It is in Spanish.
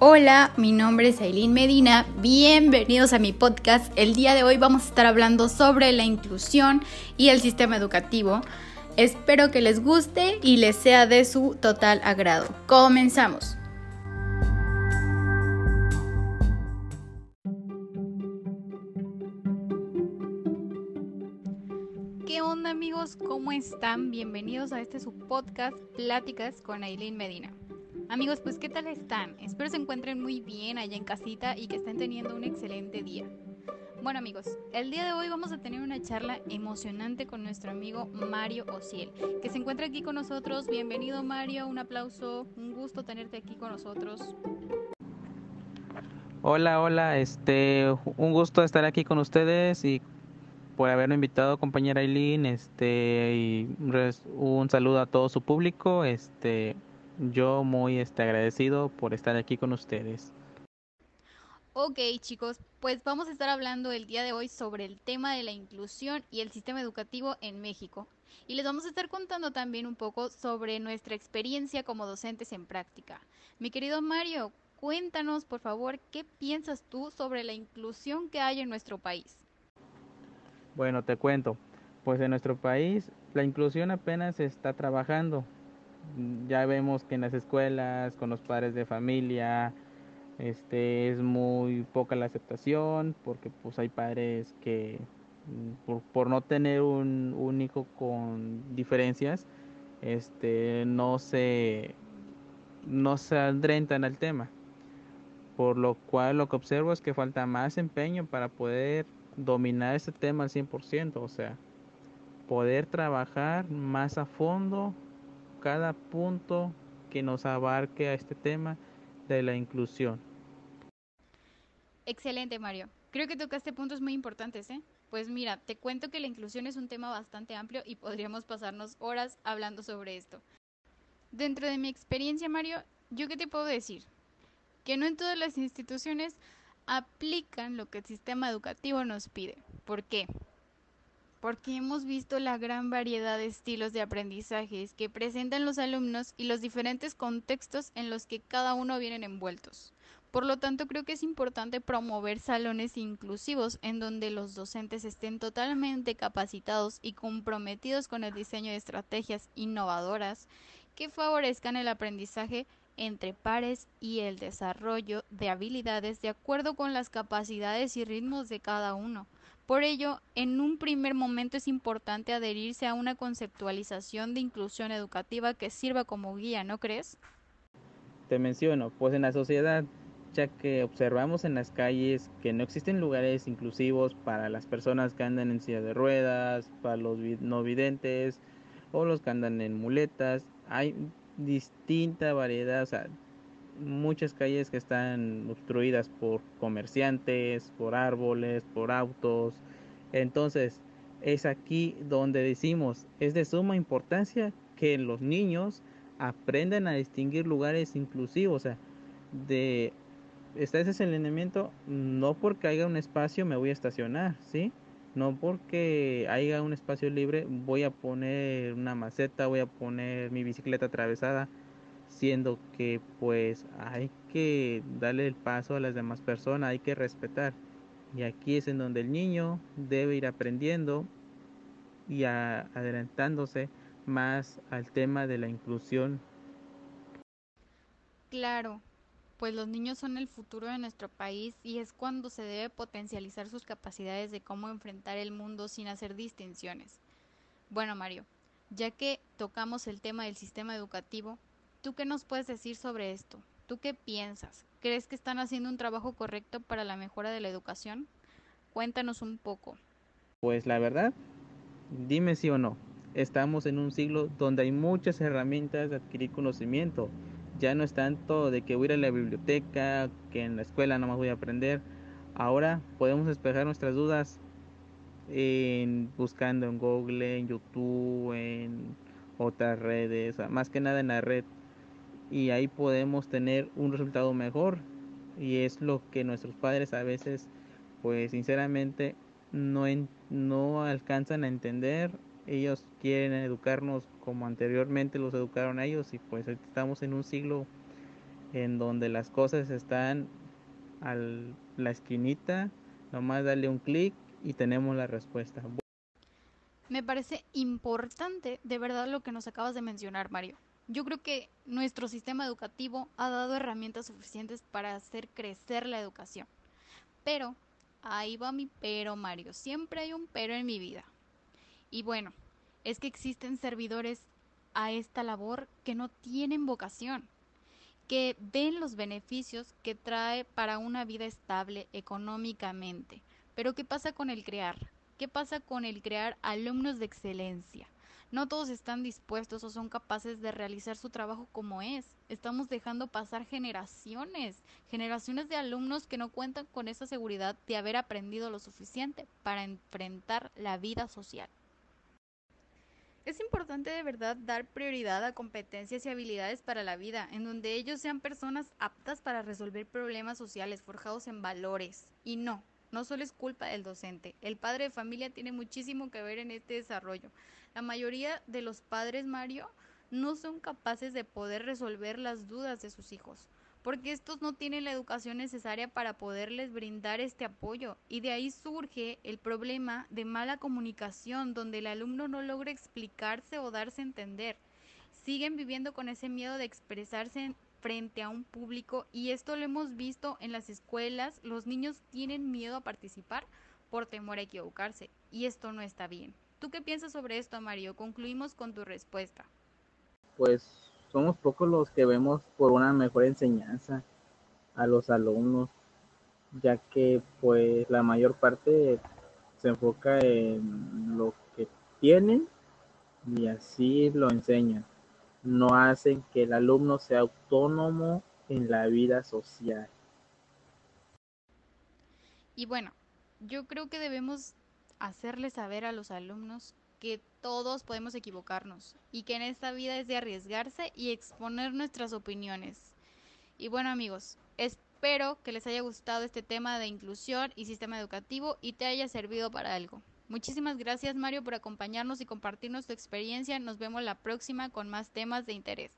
Hola, mi nombre es Aileen Medina, bienvenidos a mi podcast. El día de hoy vamos a estar hablando sobre la inclusión y el sistema educativo. Espero que les guste y les sea de su total agrado. Comenzamos. ¿Qué onda amigos? ¿Cómo están? Bienvenidos a este su podcast Pláticas con Aileen Medina. Amigos, pues ¿qué tal están? Espero se encuentren muy bien allá en casita y que estén teniendo un excelente día. Bueno amigos, el día de hoy vamos a tener una charla emocionante con nuestro amigo Mario Ociel, que se encuentra aquí con nosotros. Bienvenido Mario, un aplauso, un gusto tenerte aquí con nosotros. Hola, hola, este, un gusto estar aquí con ustedes y por haberme invitado, compañera Aileen, este, y un saludo a todo su público, este, yo muy este, agradecido por estar aquí con ustedes. Ok chicos, pues vamos a estar hablando el día de hoy sobre el tema de la inclusión y el sistema educativo en México. Y les vamos a estar contando también un poco sobre nuestra experiencia como docentes en práctica. Mi querido Mario, cuéntanos por favor qué piensas tú sobre la inclusión que hay en nuestro país. Bueno, te cuento. Pues en nuestro país la inclusión apenas se está trabajando ya vemos que en las escuelas, con los padres de familia, este es muy poca la aceptación porque pues hay padres que mm, por, no tener un, un, hijo con diferencias este no se no se adrentan al tema. Por lo cual lo que observo es que falta más empeño para poder dominar ese tema al 100% o sea poder trabajar más a fondo cada punto que nos abarque a este tema de la inclusión. Excelente, Mario. Creo que tocaste puntos muy importantes, ¿eh? Pues mira, te cuento que la inclusión es un tema bastante amplio y podríamos pasarnos horas hablando sobre esto. Dentro de mi experiencia, Mario, ¿yo qué te puedo decir? Que no en todas las instituciones aplican lo que el sistema educativo nos pide. ¿Por qué? Porque hemos visto la gran variedad de estilos de aprendizajes que presentan los alumnos y los diferentes contextos en los que cada uno vienen envueltos. Por lo tanto, creo que es importante promover salones inclusivos en donde los docentes estén totalmente capacitados y comprometidos con el diseño de estrategias innovadoras que favorezcan el aprendizaje entre pares y el desarrollo de habilidades de acuerdo con las capacidades y ritmos de cada uno por ello, en un primer momento es importante adherirse a una conceptualización de inclusión educativa que sirva como guía, ¿no crees? Te menciono, pues en la sociedad, ya que observamos en las calles que no existen lugares inclusivos para las personas que andan en silla de ruedas, para los no videntes o los que andan en muletas, hay distinta variedad, o sea, muchas calles que están obstruidas por comerciantes, por árboles, por autos. Entonces, es aquí donde decimos, es de suma importancia que los niños aprendan a distinguir lugares inclusivos, o sea, de este es el elemento, no porque haya un espacio me voy a estacionar, ¿sí? No porque haya un espacio libre voy a poner una maceta, voy a poner mi bicicleta atravesada siendo que pues hay que darle el paso a las demás personas, hay que respetar. Y aquí es en donde el niño debe ir aprendiendo y adelantándose más al tema de la inclusión. Claro, pues los niños son el futuro de nuestro país y es cuando se debe potencializar sus capacidades de cómo enfrentar el mundo sin hacer distinciones. Bueno, Mario, ya que tocamos el tema del sistema educativo, ¿Tú qué nos puedes decir sobre esto? ¿Tú qué piensas? ¿Crees que están haciendo un trabajo correcto para la mejora de la educación? Cuéntanos un poco. Pues la verdad, dime sí o no. Estamos en un siglo donde hay muchas herramientas de adquirir conocimiento. Ya no es tanto de que voy a ir a la biblioteca, que en la escuela no más voy a aprender. Ahora podemos despejar nuestras dudas en, buscando en Google, en YouTube, en otras redes, más que nada en la red y ahí podemos tener un resultado mejor y es lo que nuestros padres a veces pues sinceramente no, no alcanzan a entender ellos quieren educarnos como anteriormente los educaron a ellos y pues estamos en un siglo en donde las cosas están a la esquinita, nomás dale un clic y tenemos la respuesta. Me parece importante de verdad lo que nos acabas de mencionar, Mario. Yo creo que nuestro sistema educativo ha dado herramientas suficientes para hacer crecer la educación. Pero, ahí va mi pero, Mario. Siempre hay un pero en mi vida. Y bueno, es que existen servidores a esta labor que no tienen vocación, que ven los beneficios que trae para una vida estable económicamente. Pero ¿qué pasa con el crear? ¿Qué pasa con el crear alumnos de excelencia? No todos están dispuestos o son capaces de realizar su trabajo como es. Estamos dejando pasar generaciones, generaciones de alumnos que no cuentan con esa seguridad de haber aprendido lo suficiente para enfrentar la vida social. Es importante de verdad dar prioridad a competencias y habilidades para la vida, en donde ellos sean personas aptas para resolver problemas sociales forjados en valores. Y no, no solo es culpa del docente, el padre de familia tiene muchísimo que ver en este desarrollo. La mayoría de los padres, Mario, no son capaces de poder resolver las dudas de sus hijos, porque estos no tienen la educación necesaria para poderles brindar este apoyo. Y de ahí surge el problema de mala comunicación, donde el alumno no logra explicarse o darse a entender. Siguen viviendo con ese miedo de expresarse frente a un público y esto lo hemos visto en las escuelas, los niños tienen miedo a participar por temor a equivocarse y esto no está bien. ¿Tú qué piensas sobre esto, Mario? Concluimos con tu respuesta. Pues somos pocos los que vemos por una mejor enseñanza a los alumnos, ya que pues la mayor parte se enfoca en lo que tienen y así lo enseñan no hacen que el alumno sea autónomo en la vida social. Y bueno, yo creo que debemos hacerle saber a los alumnos que todos podemos equivocarnos y que en esta vida es de arriesgarse y exponer nuestras opiniones. Y bueno amigos, espero que les haya gustado este tema de inclusión y sistema educativo y te haya servido para algo. Muchísimas gracias Mario por acompañarnos y compartirnos tu experiencia. Nos vemos la próxima con más temas de interés.